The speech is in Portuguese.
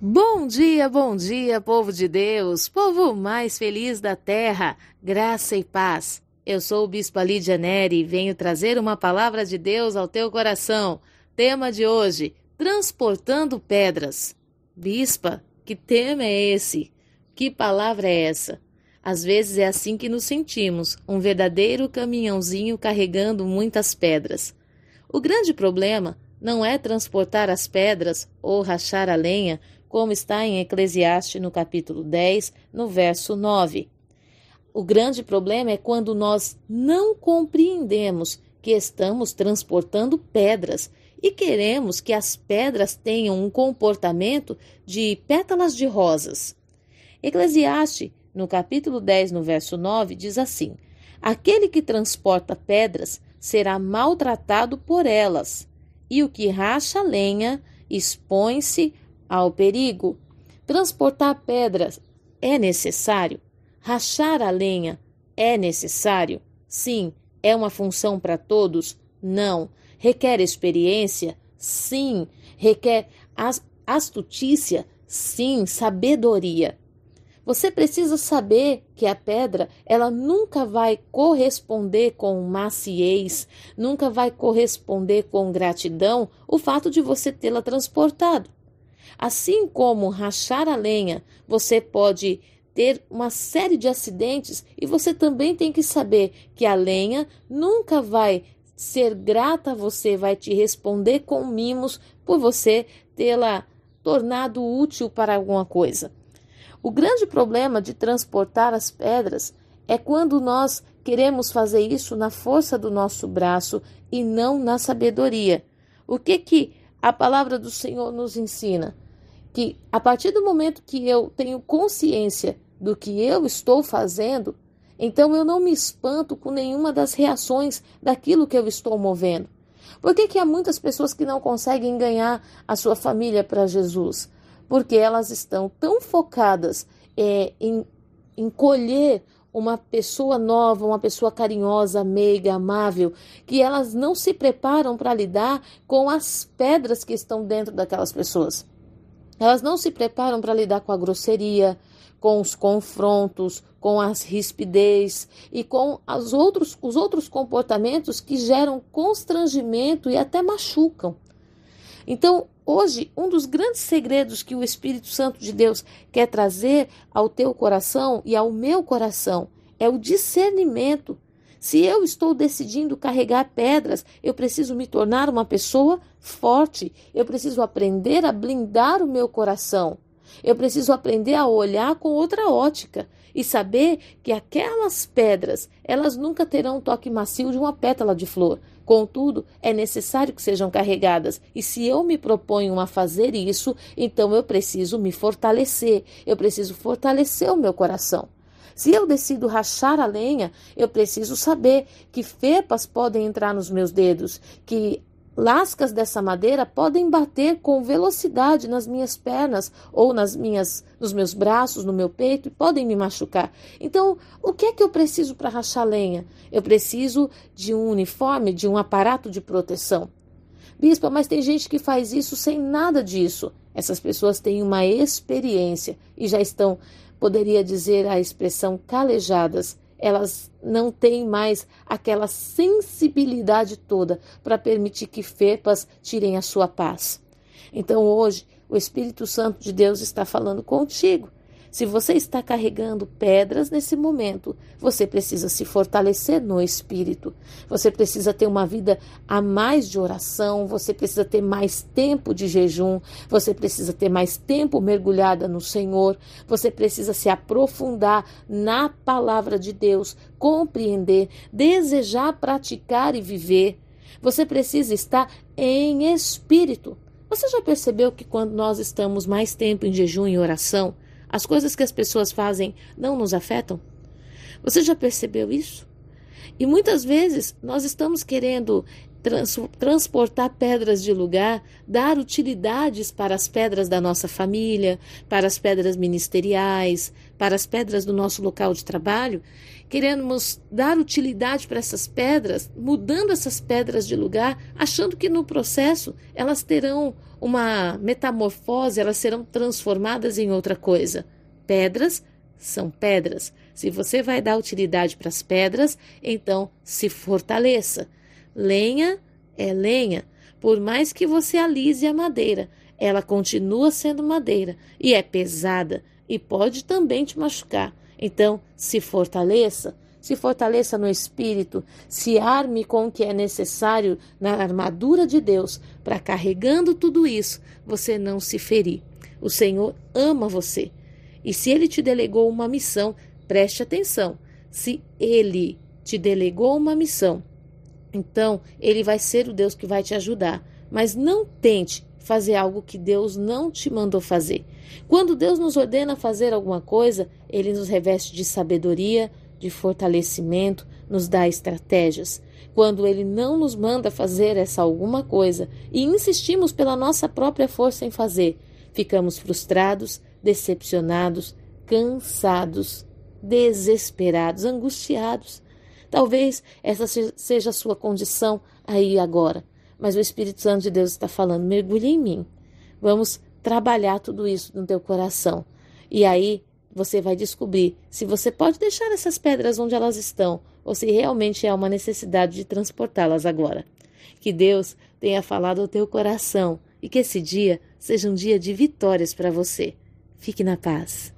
Bom dia, bom dia, povo de Deus, povo mais feliz da terra, graça e paz. Eu sou o Bispo Lídia Neri e venho trazer uma palavra de Deus ao teu coração. Tema de hoje: Transportando Pedras. Bispa, que tema é esse? Que palavra é essa? Às vezes é assim que nos sentimos, um verdadeiro caminhãozinho carregando muitas pedras. O grande problema não é transportar as pedras ou rachar a lenha, como está em Eclesiastes no capítulo 10, no verso 9. O grande problema é quando nós não compreendemos que estamos transportando pedras e queremos que as pedras tenham um comportamento de pétalas de rosas. Eclesiastes, no capítulo 10, no verso 9, diz assim: Aquele que transporta pedras será maltratado por elas, e o que racha lenha expõe-se ao perigo. Transportar pedras é necessário. Rachar a lenha é necessário. Sim. É uma função para todos? Não. Requer experiência? Sim. Requer astutícia? Sim. Sabedoria. Você precisa saber que a pedra, ela nunca vai corresponder com maciez, nunca vai corresponder com gratidão o fato de você tê-la transportado. Assim como rachar a lenha, você pode ter uma série de acidentes e você também tem que saber que a lenha nunca vai ser grata a você, vai te responder com mimos por você tê-la tornado útil para alguma coisa. O grande problema de transportar as pedras é quando nós queremos fazer isso na força do nosso braço e não na sabedoria. O que que a palavra do Senhor nos ensina? Que a partir do momento que eu tenho consciência do que eu estou fazendo, então eu não me espanto com nenhuma das reações daquilo que eu estou movendo. Por que, que há muitas pessoas que não conseguem ganhar a sua família para Jesus? Porque elas estão tão focadas é, em, em colher uma pessoa nova, uma pessoa carinhosa, meiga, amável, que elas não se preparam para lidar com as pedras que estão dentro daquelas pessoas. Elas não se preparam para lidar com a grosseria, com os confrontos, com as rispidez e com as outros, os outros comportamentos que geram constrangimento e até machucam. Então, hoje, um dos grandes segredos que o Espírito Santo de Deus quer trazer ao teu coração e ao meu coração é o discernimento. Se eu estou decidindo carregar pedras, eu preciso me tornar uma pessoa forte. Eu preciso aprender a blindar o meu coração. Eu preciso aprender a olhar com outra ótica e saber que aquelas pedras, elas nunca terão um toque macio de uma pétala de flor. Contudo, é necessário que sejam carregadas, e se eu me proponho a fazer isso, então eu preciso me fortalecer, eu preciso fortalecer o meu coração. Se eu decido rachar a lenha, eu preciso saber que fepas podem entrar nos meus dedos, que Lascas dessa madeira podem bater com velocidade nas minhas pernas ou nas minhas, nos meus braços, no meu peito e podem me machucar. Então, o que é que eu preciso para rachar lenha? Eu preciso de um uniforme, de um aparato de proteção. Bispa, mas tem gente que faz isso sem nada disso. Essas pessoas têm uma experiência e já estão, poderia dizer a expressão, calejadas elas não têm mais aquela sensibilidade toda para permitir que fepas tirem a sua paz. Então hoje o Espírito Santo de Deus está falando contigo se você está carregando pedras nesse momento, você precisa se fortalecer no espírito. Você precisa ter uma vida a mais de oração, você precisa ter mais tempo de jejum, você precisa ter mais tempo mergulhada no Senhor, você precisa se aprofundar na palavra de Deus, compreender, desejar praticar e viver. Você precisa estar em espírito. Você já percebeu que quando nós estamos mais tempo em jejum e oração, as coisas que as pessoas fazem não nos afetam? Você já percebeu isso? E muitas vezes nós estamos querendo trans, transportar pedras de lugar, dar utilidades para as pedras da nossa família, para as pedras ministeriais, para as pedras do nosso local de trabalho. Queremos dar utilidade para essas pedras, mudando essas pedras de lugar, achando que no processo elas terão uma metamorfose, elas serão transformadas em outra coisa. Pedras são pedras. Se você vai dar utilidade para as pedras, então se fortaleça. Lenha é lenha. Por mais que você alise a madeira, ela continua sendo madeira e é pesada e pode também te machucar. Então, se fortaleça, se fortaleça no espírito, se arme com o que é necessário na armadura de Deus para carregando tudo isso, você não se ferir. O Senhor ama você. E se ele te delegou uma missão, preste atenção. Se ele te delegou uma missão, então, ele vai ser o Deus que vai te ajudar. Mas não tente fazer algo que Deus não te mandou fazer. Quando Deus nos ordena fazer alguma coisa, ele nos reveste de sabedoria, de fortalecimento, nos dá estratégias. Quando ele não nos manda fazer essa alguma coisa e insistimos pela nossa própria força em fazer, ficamos frustrados, decepcionados, cansados, desesperados, angustiados. Talvez essa seja a sua condição aí agora, mas o Espírito Santo de Deus está falando: mergulhe em mim. Vamos trabalhar tudo isso no teu coração. E aí você vai descobrir se você pode deixar essas pedras onde elas estão ou se realmente há uma necessidade de transportá-las agora. Que Deus tenha falado ao teu coração e que esse dia seja um dia de vitórias para você. Fique na paz.